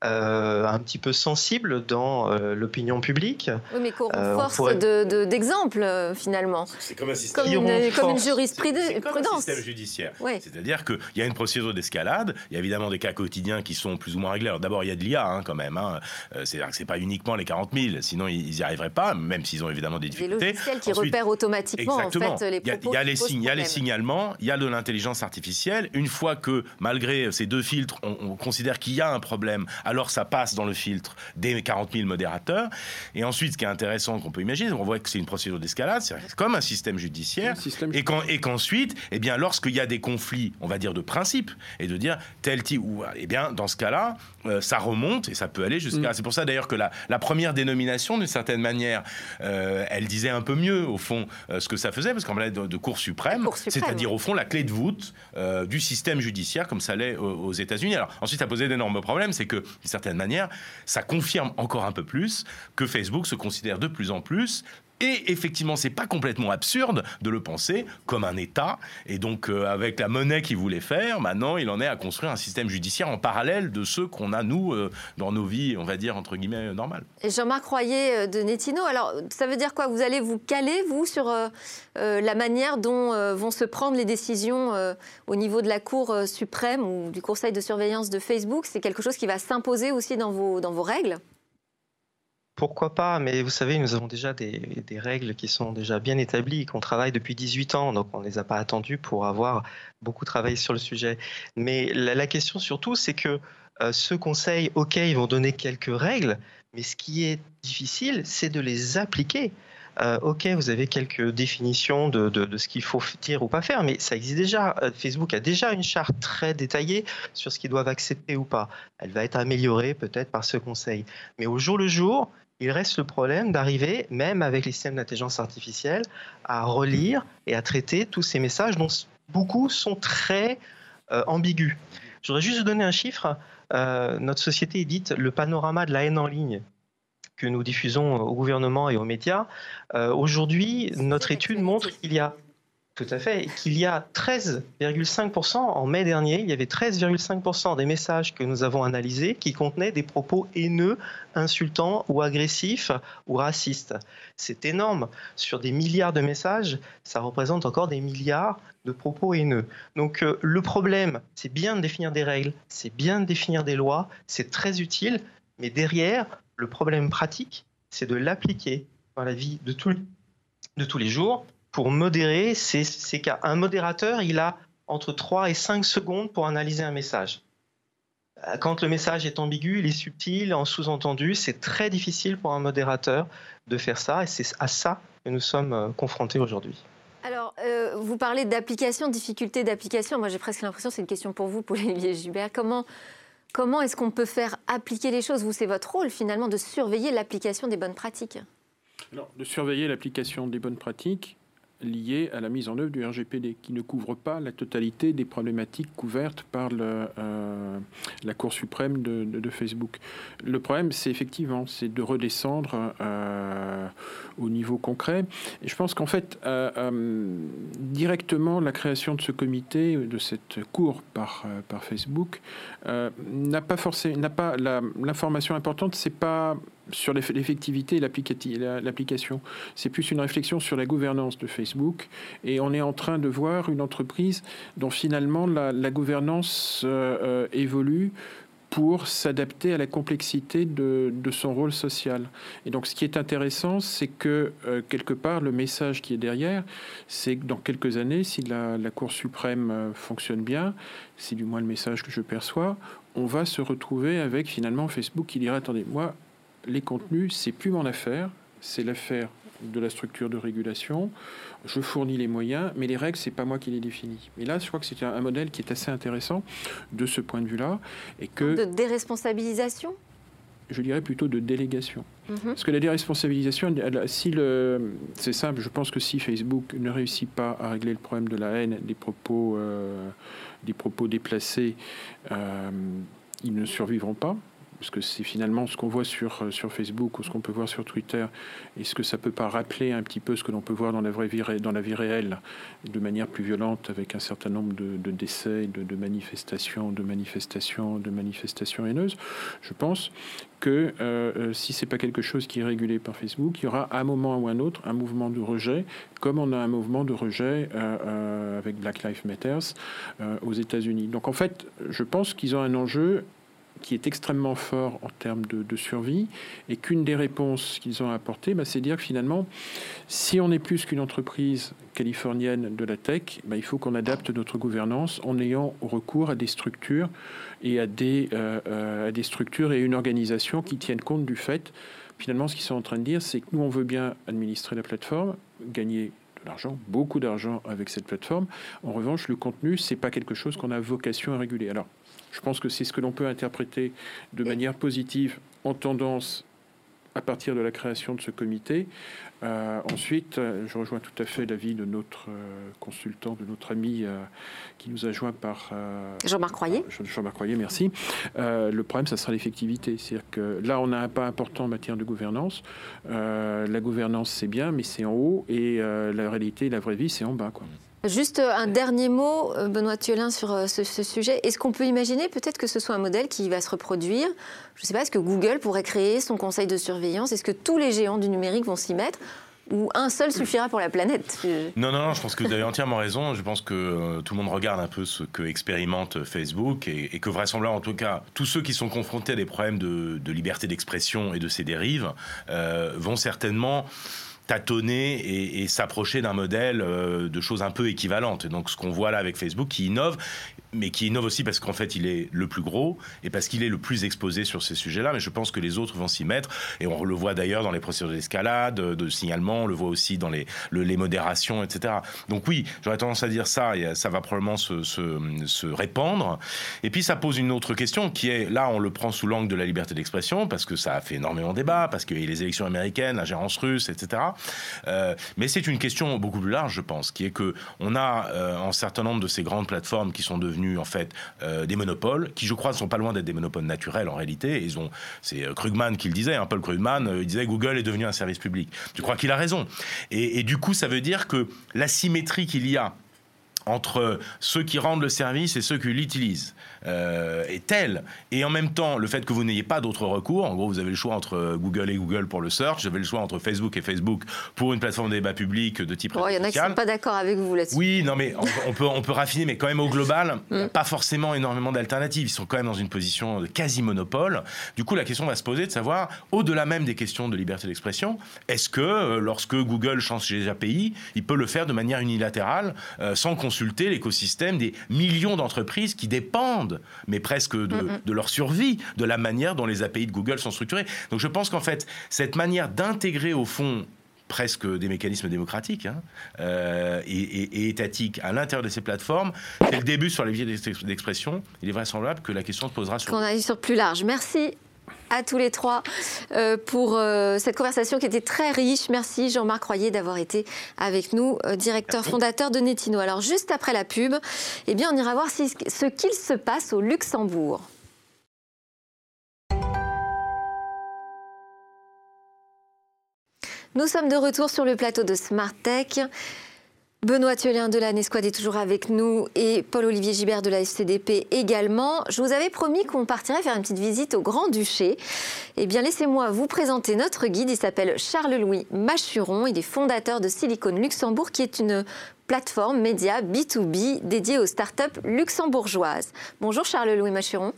euh, un petit peu sensible dans euh, l'opinion publique. Oui, mais qu'on euh, renforce d'exemples, finalement. C'est comme un système. Comme une, comme une jurisprudence. C'est comme un système judiciaire. C'est-à-dire qu'il y a une procédure d'escalade, il y a évidemment des cas quotidiens qui sont plus ou moins réglés. D'abord, il y a de l'IA, hein, quand même. Hein. C'est-à-dire que ce n'est pas uniquement les 40 000, sinon ils n'y arriveraient pas, même s'ils ont évidemment des difficultés. Des logiciels qui repèrent automatiquement en fait, les propos Il y a, les, signes, il y a les signalements, il y a de l'intelligence artificielle. Une fois que, malgré ces deux filtres, on, on considère qu'il y a un problème, alors ça passe dans le filtre des 40 000 modérateurs. Et ensuite, ce qui est intéressant qu'on peut imaginer, on voit que c'est une procédure d'escalade, c'est comme un système judiciaire, et, et qu'ensuite, eh bien, lorsqu'il y a des conflits, on va dire de principe, et de dire tel type, ou, eh bien, dans ce cas-là, euh, ça remonte et ça peut aller jusqu'à. Mm. C'est pour ça d'ailleurs que la, la, première dénomination, d'une certaine manière, euh, elle disait un peu mieux au fond euh, ce que ça faisait, parce qu'on parlait de, de Cour suprême, c'est-à-dire au fond la clé de voûte du système judiciaire comme ça l'est aux, aux États-Unis. Alors ensuite, ça posait d'énormes problèmes, c'est que d'une certaine manière, ça confirme encore un peu plus que Facebook se considère de plus en plus et effectivement, c'est pas complètement absurde de le penser comme un État. Et donc, euh, avec la monnaie qu'il voulait faire, maintenant, il en est à construire un système judiciaire en parallèle de ceux qu'on a, nous, euh, dans nos vies, on va dire, entre guillemets, normales. Et Jean-Marc Royer euh, de Netino, alors, ça veut dire quoi? Vous allez vous caler, vous, sur la manière dont vont se prendre les décisions au niveau de la Cour suprême ou du Conseil de surveillance de Facebook? C'est quelque chose qui va s'imposer aussi dans vos, dans vos règles? Pourquoi pas, mais vous savez, nous avons déjà des, règles qui sont déjà bien établies, qu'on travaille depuis 18 ans, donc on ne les a pas attendues pour avoir beaucoup travaillé sur le sujet. Mais la, question surtout, c'est que euh, ce conseil, ok, ils vont donner quelques règles, mais ce qui est difficile, c'est de les appliquer. Euh, ok, vous avez quelques définitions de, ce qu'il faut dire ou pas faire, mais ça existe déjà. Euh, Facebook a déjà une charte très détaillée sur ce qu'ils doivent accepter ou pas. Elle va être améliorée peut-être par ce conseil. Mais au jour le jour, il reste le problème d'arriver, même avec les systèmes d'intelligence artificielle, à relire et à traiter tous ces messages dont beaucoup sont très euh, ambigus. Je voudrais juste vous donner un chiffre. Notre société édite le panorama de la haine en ligne que nous diffusons au gouvernement et aux médias. Euh, aujourd'hui, notre étude montre qu'il y a tout à fait. Qu'il y a 13,5% en mai dernier, il y avait 13,5% des messages que nous avons analysés qui contenaient des propos haineux, insultants ou agressifs ou racistes. C'est énorme. Sur des milliards de messages, ça représente encore des milliards de propos haineux. Donc euh, le problème, c'est bien de définir des règles, c'est bien de définir des lois, c'est très utile, mais derrière, le problème pratique, c'est de l'appliquer dans la vie de, de tous les jours pour modérer ces, cas. Un modérateur, il a entre 3 et 5 secondes pour analyser un message. Quand le message est ambigu, il est subtil, en sous-entendu, c'est très difficile pour un modérateur de faire ça et c'est à ça que nous sommes euh, confrontés aujourd'hui. Alors, euh, vous parlez d'application, difficulté d'application. Moi, j'ai presque l'impression que c'est une question pour vous, Paul-Olivier Gilbert. Comment, comment est-ce qu'on peut faire appliquer les choses? Vous, c'est votre rôle, finalement, de surveiller l'application des bonnes pratiques. Alors, de surveiller l'application des bonnes pratiques, liées à la mise en œuvre du RGPD, qui ne couvre pas la totalité des problématiques couvertes par euh, la Cour suprême de, Facebook. Le problème, c'est effectivement, c'est de redescendre euh, au niveau concret. Et je pense qu'en fait, euh, directement, la création de ce comité, de cette cour par, par Facebook, n'a pas forcément, n'a pas l'information importante, c'est pas sur l'effectivité et l'application. C'est plus une réflexion sur la gouvernance de Facebook. Et on est en train de voir une entreprise dont finalement la, gouvernance euh, euh, évolue pour s'adapter à la complexité de, son rôle social. Et donc ce qui est intéressant, c'est que euh, quelque part, le message qui est derrière, c'est que dans quelques années, si la, la Cour suprême fonctionne bien, c'est du moins le message que je perçois, on va se retrouver avec finalement Facebook qui dirait, attendez, moi, les contenus, c'est plus mon affaire, c'est l'affaire de la structure de régulation. Je fournis les moyens, mais les règles, c'est pas moi qui les définis. Et là, je crois que c'est un, modèle qui est assez intéressant de ce point de vue-là, et que de déresponsabilisation? Je dirais plutôt de délégation. Mhm. Parce que la déresponsabilisation, si le, c'est simple, je pense que si Facebook ne réussit pas à régler le problème de la haine, des propos, euh, des propos déplacés, euh, ils ne survivront pas parce que c'est finalement ce qu'on voit sur, euh, sur Facebook ou ce qu'on peut voir sur Twitter, est-ce que ça peut pas rappeler un petit peu ce que l'on peut voir dans la vraie vie, réelle, de manière plus violente, avec un certain nombre de, décès, de, manifestations, de manifestations, de manifestations haineuses Je pense que euh, euh, si c'est pas quelque chose qui est régulé par Facebook, il y aura à un moment ou un autre un mouvement de rejet, comme on a un mouvement de rejet avec Black Lives Matter aux États-Unis. Donc en fait, je pense qu'ils ont un enjeu qui est extrêmement fort en termes de, survie, et qu'une des réponses qu'ils ont apportées, bah, c'est dire que finalement, si on est plus qu'une entreprise californienne de la tech, bah, il faut qu'on adapte notre gouvernance en ayant recours à des structures et à des, euh, euh, structures et une organisation qui tiennent compte du fait, finalement, ce qu'ils sont en train de dire, c'est que nous, on veut bien administrer la plateforme, gagner l'argent, beaucoup d'argent avec cette plateforme. En revanche, le contenu, c'est pas quelque chose qu'on a vocation à réguler. Alors, je pense que c'est ce que l'on peut interpréter de manière positive en tendance à partir de la création de ce comité. Euh, ensuite, euh, je rejoins tout à fait l'avis de notre euh, consultant, de notre ami qui nous a joint par Jean-Marc Royer. Jean-Marc Royer, merci. le problème, ça sera l'effectivité. C'est-à-dire que là, on a un pas important en matière de gouvernance. la gouvernance, c'est bien, mais c'est en haut, et la réalité, la vraie vie, c'est en bas. Quoi. Juste un dernier mot, Benoît Thiolin, sur ce, ce sujet. Est-ce qu'on peut imaginer peut-être que ce soit un modèle qui va se reproduire? Je ne sais pas, est-ce que Google pourrait créer son conseil de surveillance? Est-ce que tous les géants du numérique vont s'y mettre? Ou un seul suffira pour la planète? Non, non, je pense que vous avez entièrement raison. Je pense que euh, tout le monde regarde un peu ce que expérimente Facebook et, que vraisemblablement, en tout cas, tous ceux qui sont confrontés à des problèmes de, liberté d'expression et de ces dérives euh, vont certainement tâtonner et, s'approcher d'un modèle euh, de choses un peu équivalentes. donc ce qu'on voit là avec Facebook qui innove, mais qui innove aussi parce qu'en fait il est le plus gros et parce qu'il est le plus exposé sur ces sujets-là. Mais je pense que les autres vont s'y mettre et on le voit d'ailleurs dans les procédures d'escalade, de signalement, on le voit aussi dans les, les modérations, etc. Donc oui, j'aurais tendance à dire ça et ça va probablement se, se, se, répandre. Et puis ça pose une autre question qui est là on le prend sous l'angle de la liberté d'expression parce que ça a fait énormément de débat, parce qu'il y a les élections américaines, l'ingérence russe, etc. Euh, mais c'est une question beaucoup plus large, je pense, qui est que on a euh, un certain nombre de ces grandes plateformes qui sont devenues en fait euh, des monopoles, qui je crois ne sont pas loin d'être des monopoles naturels en réalité. Ils ont, c'est Krugman qui le disait, hein, Paul Krugman, il disait Google est devenu un service public. Je crois qu'il a raison. Et, et du coup, ça veut dire que l'asymétrie qu'il y a entre ceux qui rendent le service et ceux qui l'utilisent euh, est telle. Et en même temps, le fait que vous n'ayez pas d'autres recours, en gros, vous avez le choix entre Google et Google pour le search, vous avez le choix entre Facebook et Facebook pour une plateforme de débat public de type. Il y en a qui ne sont pas d'accord avec vous là-dessus. Oui, non, mais on, peut, on peut raffiner, mais quand même au global, mm. pas forcément énormément d'alternatives. Ils sont quand même dans une position de quasi-monopole. Du coup, la question va se poser de savoir, au-delà même des questions de liberté d'expression, est-ce que euh, lorsque Google change ses API, il peut le faire de manière unilatérale euh, sans consulter l'écosystème des millions d'entreprises qui dépendent, mais presque de, leur survie, de la manière dont les API de Google sont structurées. Donc je pense qu'en fait, cette manière d'intégrer au fond presque des mécanismes démocratiques hein, euh, et, étatiques à l'intérieur de ces plateformes. C'est le début sur les vies d'expression. Il est vraisemblable que la question se posera sur... Qu'on aille sur plus large. Merci à tous les trois euh, pour euh, cette conversation qui était très riche. Merci Jean-Marc Royer d'avoir été avec nous, euh, directeur fondateur de Netino. Alors juste après la pub, eh bien, on ira voir ce qu'il se passe au Luxembourg. Nous sommes de retour sur le plateau de Smart Tech. Benoît Thiolien de la Nesquad est toujours avec nous et Paul-Olivier Gibert de la FCDP également. Je vous avais promis qu'on partirait faire une petite visite au Grand-Duché. Eh bien, laissez-moi vous présenter notre guide. Il s'appelle Charles-Louis Machuron. Il est fondateur de Silicon Luxembourg, qui est une plateforme média B2B dédiée aux startups luxembourgeoises. Bonjour Charles-Louis Machuron.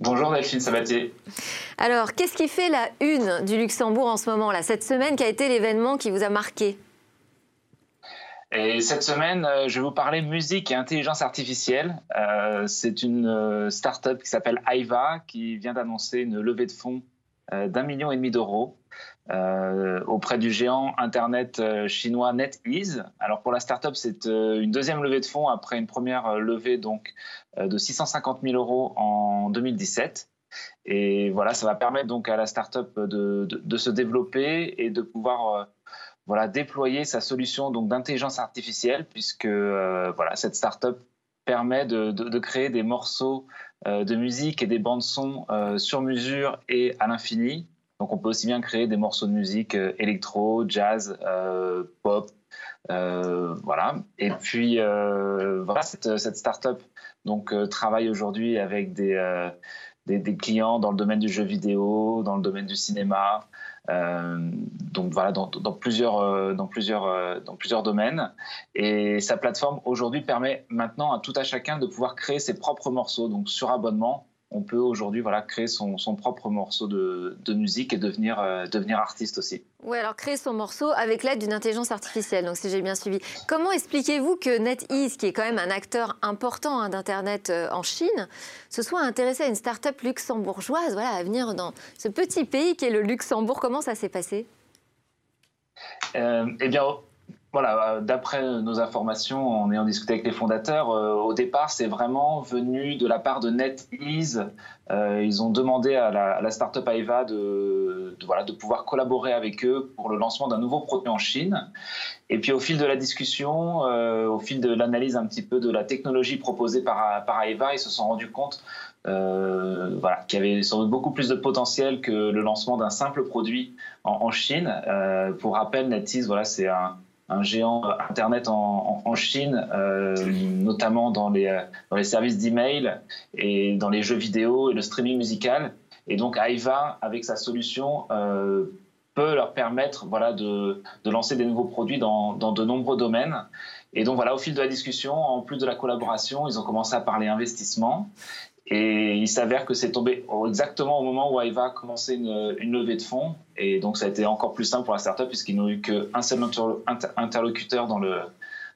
Bonjour Delphine Sabatier. Alors, qu'est-ce qui fait la une du Luxembourg en ce moment, là, cette semaine, qui a été l'événement qui vous a marqué? Et cette semaine, euh, je vais vous parler musique et intelligence artificielle. Euh, c'est une euh, start-up qui s'appelle Aiva qui vient d'annoncer une levée de fonds d'un million et demi d'euros auprès du géant internet chinois NetEase. Alors pour la start-up, c'est une deuxième levée de fonds après une première levée donc de 650 000 euros en 2017. Et voilà, ça va permettre donc à la start-up de, de, de se développer et de pouvoir voilà, déployer sa solution donc d'intelligence artificielle, puisque euh, voilà, cette startup permet de, créer des morceaux euh, de musique et des bandes son euh, sur mesure et à l'infini. Donc on peut aussi bien créer des morceaux de musique électro, jazz, pop, voilà. Et puis voilà, cette, cette startup donc travaille aujourd'hui avec des, des, clients dans le domaine du jeu vidéo, dans le domaine du cinéma, donc voilà, dans, plusieurs, euh, dans, plusieurs, euh, dans plusieurs domaines. Et sa plateforme aujourd'hui permet maintenant à tout à chacun de pouvoir créer ses propres morceaux, donc sur abonnement on peut aujourd'hui voilà, créer son, propre morceau de, musique et devenir, euh, devenir artiste aussi. Oui, alors créer son morceau avec l'aide d'une intelligence artificielle, donc si j'ai bien suivi. Comment expliquez-vous que NetEase, qui est quand même un acteur important hein, d'Internet euh, en Chine, se soit intéressé à une start-up luxembourgeoise, voilà, à venir dans ce petit pays qui est le Luxembourg? Comment ça s'est passé? Euh, Eh bien, voilà, euh, d'après nos informations, en ayant discuté avec les fondateurs, euh, au départ, c'est vraiment venu de la part de NetEase. Euh, ils ont demandé à la, startup Aiva de, voilà, de pouvoir collaborer avec eux pour le lancement d'un nouveau produit en Chine. Et puis au fil de la discussion, au fil de l'analyse un petit peu de la technologie proposée par, par Aiva, ils se sont rendus compte euh, voilà, qu'il y avait sans doute beaucoup plus de potentiel que le lancement d'un simple produit en, Chine. Pour rappel, NetEase, voilà, c'est un un géant euh, Internet en, Chine, euh, notamment dans les, euh, dans les services d'email et dans les jeux vidéo et le streaming musical. Et donc Aiva, avec sa solution, peut leur permettre voilà, de, de, lancer des nouveaux produits dans, dans, de nombreux domaines. Et donc voilà, au fil de la discussion, en plus de la collaboration, ils ont commencé à parler investissement. Et il s'avère que c'est tombé exactement au moment où Aiva a commencé une, une, levée de fonds. Et donc, ça a été encore plus simple pour la startup puisqu'ils n'ont eu qu'un seul interlocuteur dans le,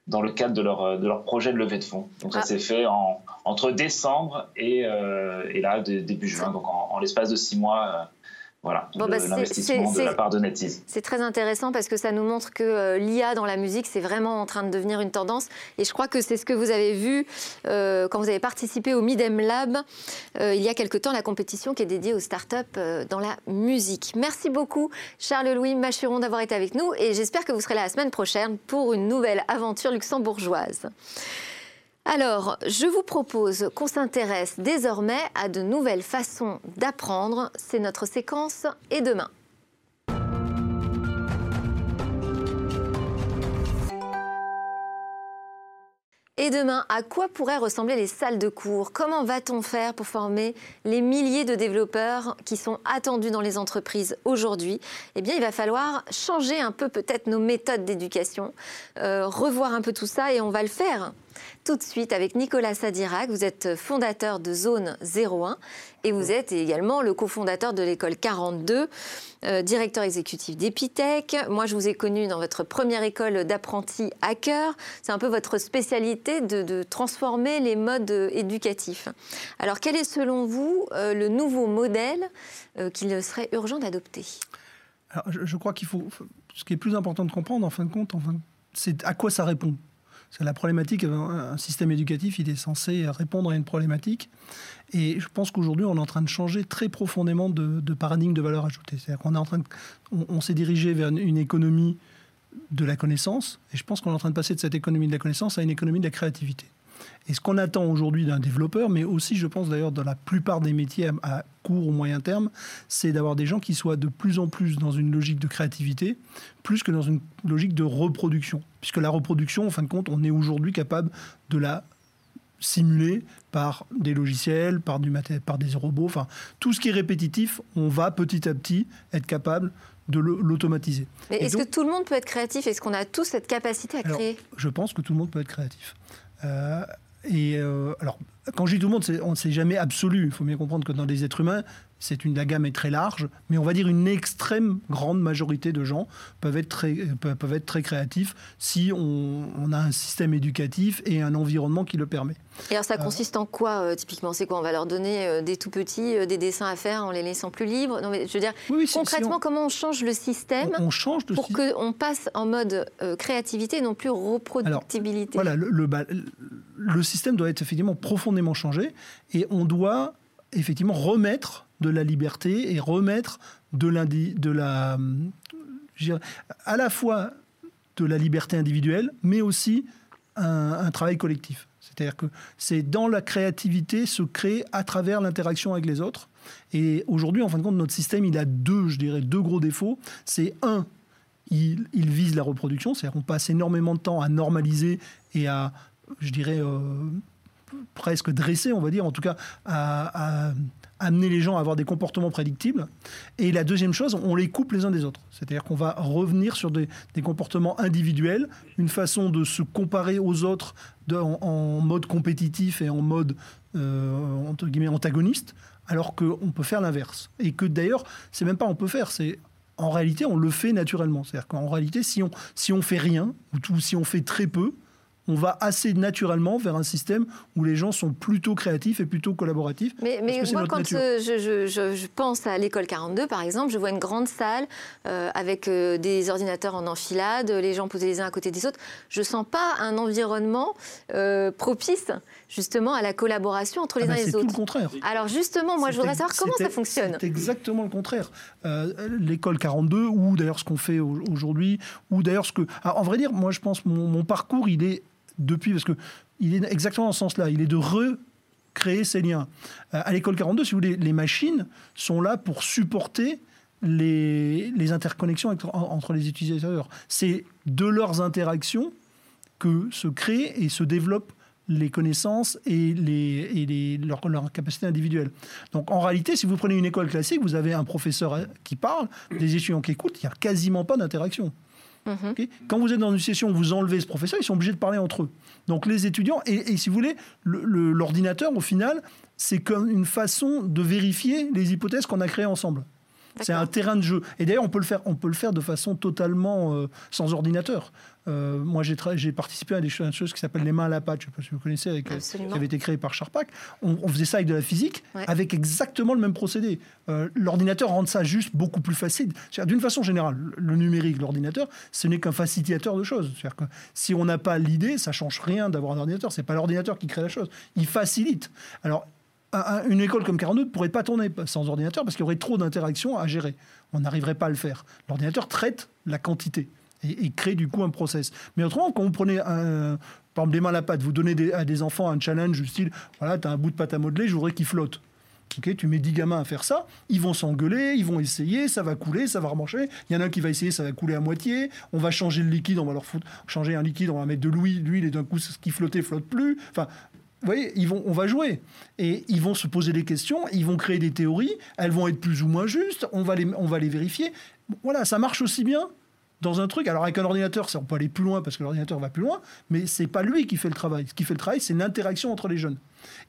dans le cadre de leur, de leur projet de levée de fonds. Donc, ça ah. s'est fait en, entre décembre et, euh, et là, début juin. Donc, en, en l'espace de six mois, euh, voilà, bon, bah l'investissement de la part de NetEase. C'est très intéressant parce que ça nous montre que euh, l'IA dans la musique, c'est vraiment en train de devenir une tendance. Et je crois que c'est ce que vous avez vu euh, quand vous avez participé au Midem Lab euh, il y a quelque temps, la compétition qui est dédiée aux startups dans la musique. Merci beaucoup, Charles-Louis Machuron, d'avoir été avec nous. Et j'espère que vous serez là la semaine prochaine pour une nouvelle aventure luxembourgeoise. Alors, je vous propose qu'on s'intéresse désormais à de nouvelles façons d'apprendre. C'est notre séquence Et demain. Et demain, à quoi pourraient ressembler les salles de cours? Comment va-t-on faire pour former les milliers de développeurs qui sont attendus dans les entreprises aujourd'hui? Eh bien, il va falloir changer un peu peut-être nos méthodes d'éducation, euh, revoir un peu tout ça et on va le faire tout de suite avec Nicolas Sadirac. Vous êtes fondateur de Zone 01 et vous êtes également le cofondateur de l'école 42, euh, directeur exécutif d'Epitech. Moi, je vous ai connu dans votre première école d'apprentis hacker. C'est un peu votre spécialité de, de, transformer les modes éducatifs. Alors, quel est selon vous euh, le nouveau modèle euh, qu'il serait urgent d'adopter? Alors, je, je crois qu'il faut. Ce qui est plus important de comprendre, en fin de compte, enfin, c'est à quoi ça répond. C'est la problématique, un système éducatif, il est censé répondre à une problématique. Et je pense qu'aujourd'hui, on est en train de changer très profondément de, paradigme de valeur ajoutée. C'est-à-dire qu'on est en train de, on, s'est dirigé vers une, économie de la connaissance, et je pense qu'on est en train de passer de cette économie de la connaissance à une économie de la créativité. Et ce qu'on attend aujourd'hui d'un développeur, mais aussi, je pense d'ailleurs, dans la plupart des métiers à, court ou moyen terme, c'est d'avoir des gens qui soient de plus en plus dans une logique de créativité, plus que dans une logique de reproduction. Puisque la reproduction, en fin de compte, on est aujourd'hui capable de la simuler par des logiciels, par, du par des robots, enfin tout ce qui est répétitif, on va petit à petit être capable de l'automatiser. Mais est-ce que tout le monde peut être créatif? Est-ce qu'on a tous cette capacité à créer? Je pense que tout le monde peut être créatif. Euh, et euh, alors, quand je dis tout le monde, on ne sait jamais absolu. Il faut bien comprendre que dans les êtres humains, c'est une la gamme est très large, mais on va dire une extrême grande majorité de gens peuvent être très, peuvent être très créatifs si on, on a un système éducatif et un environnement qui le permet. Et alors ça consiste en quoi euh, typiquement? C'est quoi? On va leur donner euh, des tout petits euh, des dessins à faire en les laissant plus libres? Non mais je veux dire oui, concrètement si on, comment on change le système on, change pour qu'on passe en mode euh, créativité et non plus reproductibilité? Alors, voilà, le, le, le système doit être effectivement profondément changé et on doit effectivement remettre de la liberté et remettre de, de la, à la fois de la liberté individuelle, mais aussi un, un travail collectif. C'est-à-dire que c'est dans la créativité se crée à travers l'interaction avec les autres. Et aujourd'hui, en fin de compte, notre système, il a deux, je dirais, deux gros défauts. C'est un, il, il, vise la reproduction, c'est-à-dire qu'on passe énormément de temps à normaliser et à, je dirais, euh, presque dresser, on va dire, en tout cas, à, amener les gens à avoir des comportements prédictibles. Et la deuxième chose, on les coupe les uns des autres. C'est-à-dire qu'on va revenir sur des, des, comportements individuels, une façon de se comparer aux autres de, en, mode compétitif et en mode euh, entre guillemets antagoniste, alors qu'on peut faire l'inverse. Et que d'ailleurs, c'est même pas on peut faire, c'est en réalité on le fait naturellement. C'est-à-dire qu'en réalité, si on si on fait rien ou si on fait très peu, on va assez naturellement vers un système où les gens sont plutôt créatifs et plutôt collaboratifs. Mais, mais moi, quand je, je, je, pense à l'école 42, par exemple, je vois une grande salle euh, avec euh, des ordinateurs en enfilade, les gens posés les uns à côté des autres. Je ne sens pas un environnement euh, propice justement à la collaboration entre les ah uns et les autres. C'est tout le contraire. Alors justement, moi, je voudrais savoir comment ça fonctionne. C'est exactement le contraire. l'école 42, ou d'ailleurs ce qu'on fait aujourd'hui, ou d'ailleurs ce que... Ah, en vrai dire, moi, je pense mon, mon parcours, il est depuis, parce que il est exactement dans ce sens-là, il est de recréer ces liens. Euh, à l'école 42, si vous voulez, les machines sont là pour supporter les, interconnexions entre, les utilisateurs. C'est de leurs interactions que se créent et se développent les connaissances et, les, et les, leur, leur, capacité. Donc en réalité, si vous prenez une école classique, vous avez un professeur qui parle, des étudiants qui écoutent, il n'y a quasiment pas d'interaction. Mhm. Quand vous êtes dans une session, vous enlevez ce professeur, ils sont obligés de parler entre eux. Donc les étudiants, et, si vous voulez, l'ordinateur, au final, c'est comme une façon de vérifier les hypothèses qu'on a créées ensemble. C'est un terrain de jeu. Et d'ailleurs, on peut le faire, on peut le faire de façon totalement euh, sans ordinateur. Euh, moi, j'ai participé à des choses, qui s'appellent les mains à la patte. Je ne sais pas si vous connaissez, avec, euh, qui avait été créé par Charpak. On, faisait ça avec de la physique, avec exactement le même procédé. l'ordinateur rend ça juste beaucoup plus facile. D'une façon générale, le numérique, l'ordinateur, ce n'est qu'un facilitateur de choses. C'est-à-dire que si on n'a pas l'idée, ça change rien d'avoir un ordinateur. C'est pas l'ordinateur qui crée la chose. Il facilite. Alors, une école comme 42 ne pourrait pas tourner sans ordinateur parce qu'il y aurait trop d'interactions à gérer. On n'arriverait pas à le faire. L'ordinateur traite la quantité et, crée du coup un process. Mais autrement, quand vous prenez un, par exemple des mains à la pâte, vous donnez à des enfants un challenge du style voilà, tu as un bout de pâte à modeler, je voudrais qu'il flotte. Ok, tu mets 10 gamins à faire ça, ils vont s'engueuler, ils vont essayer, ça va couler, ça va remancher. Il y en a un qui va essayer, ça va couler à moitié. On va changer le liquide, on va leur foutre, changer un liquide, on va mettre de l'huile, et d'un coup, ce qui flottait flotte plus. Enfin, vous voyez, ils vont, on va jouer. Et ils vont se poser des questions, ils vont créer des théories, elles vont être plus ou moins justes, on va les, on va les vérifier. Voilà, ça marche aussi bien dans un truc. Alors avec un ordinateur, on peut aller plus loin parce que l'ordinateur va plus loin, mais c'est pas lui qui fait le travail. Ce qui fait le travail, c'est l'interaction entre les jeunes.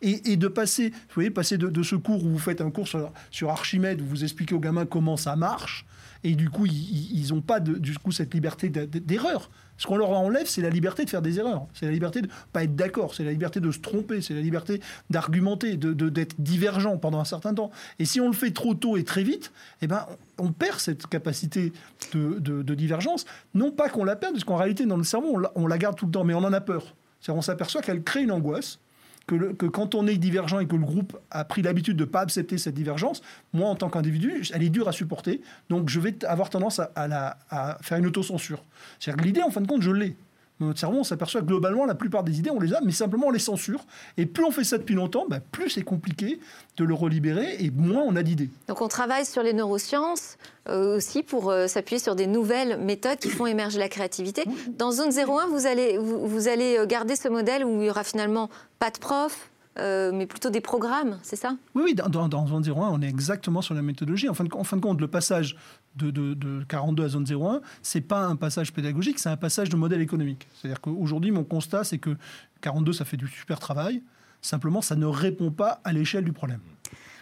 Et, de passer, vous voyez, passer de, ce cours où vous faites un cours sur, Archimède, où vous expliquez aux gamins comment ça marche, et du coup, ils n'ont pas du coup cette liberté d'erreur. Ce qu'on leur enlève, c'est la liberté de faire des erreurs. C'est la liberté de pas être d'accord. C'est la liberté de se tromper. C'est la liberté d'argumenter, de, d'être divergent pendant un certain temps. Et si on le fait trop tôt et très vite, eh ben, on perd cette capacité de, de divergence. Non pas qu'on la perde, parce qu'en réalité, dans le cerveau, on la, garde tout le temps, mais on en a peur. On s'aperçoit qu'elle crée une angoisse que, quand on est divergent et que le groupe a pris l'habitude de ne pas accepter cette divergence, moi, en tant qu'individu, elle est dure à supporter. Donc, je vais avoir tendance à, faire une autocensure. C'est-à-dire que l'idée, en fin de compte, je l'ai. Dans notre cerveau, on s'aperçoit que globalement, la plupart des idées, on les a, mais simplement on les censure. Et plus on fait ça depuis longtemps, bah, plus c'est compliqué de le relibérer et moins on a d'idées. Donc on travaille sur les neurosciences euh, aussi pour euh, s'appuyer sur des nouvelles méthodes qui font émerger la créativité. Dans Zone 01, vous allez, vous allez euh, garder ce modèle où il y aura finalement pas de prof, euh, mais plutôt des programmes, c'est ça? Oui, oui, dans, dans, Zone 01, on est exactement sur la méthodologie. En fin de, en fin de compte, le passage de, de, 42 à Zone 01, c'est pas un passage pédagogique, c'est un passage de modèle économique. C'est-à-dire qu'aujourd'hui, mon constat, c'est que 42, ça fait du super travail. Simplement, ça ne répond pas à l'échelle du problème.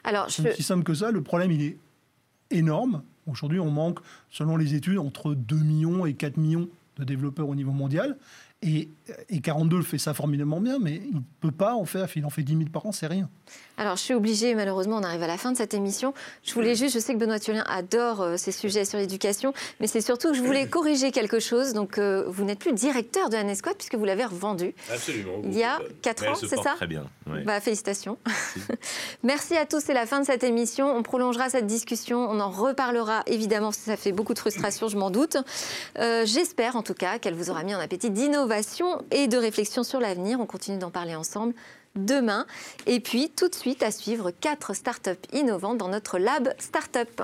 Alors, je... C'est simple que ça. Le problème, il est énorme. Aujourd'hui, on manque, selon les études, entre 2 millions et 4 millions de développeurs au niveau mondial. Et, 42 fait ça formidablement bien, mais il ne peut pas en faire. Il en fait 10 000 par an, c'est rien. Alors, je suis obligée, malheureusement, on arrive à la fin de cette émission. Je voulais juste, je sais que Benoît Thiolien adore euh, ces sujets sur l'éducation, mais c'est surtout que je voulais corriger quelque chose. Donc, euh, vous n'êtes plus directeur de la puisque vous l'avez revendu. Absolument. Il y a 4 ans, c'est ça Très bien. Bah, félicitations. Merci à tous, c'est la fin de cette émission. On prolongera cette discussion, on en reparlera évidemment, parce que ça fait beaucoup de frustration, je m'en doute. Euh, j'espère en tout cas qu'elle vous aura mis en appétit d'innovation et de réflexion sur l'avenir. On continue d'en parler ensemble demain. Et puis tout de suite à suivre quatre startups innovantes dans notre lab Startup.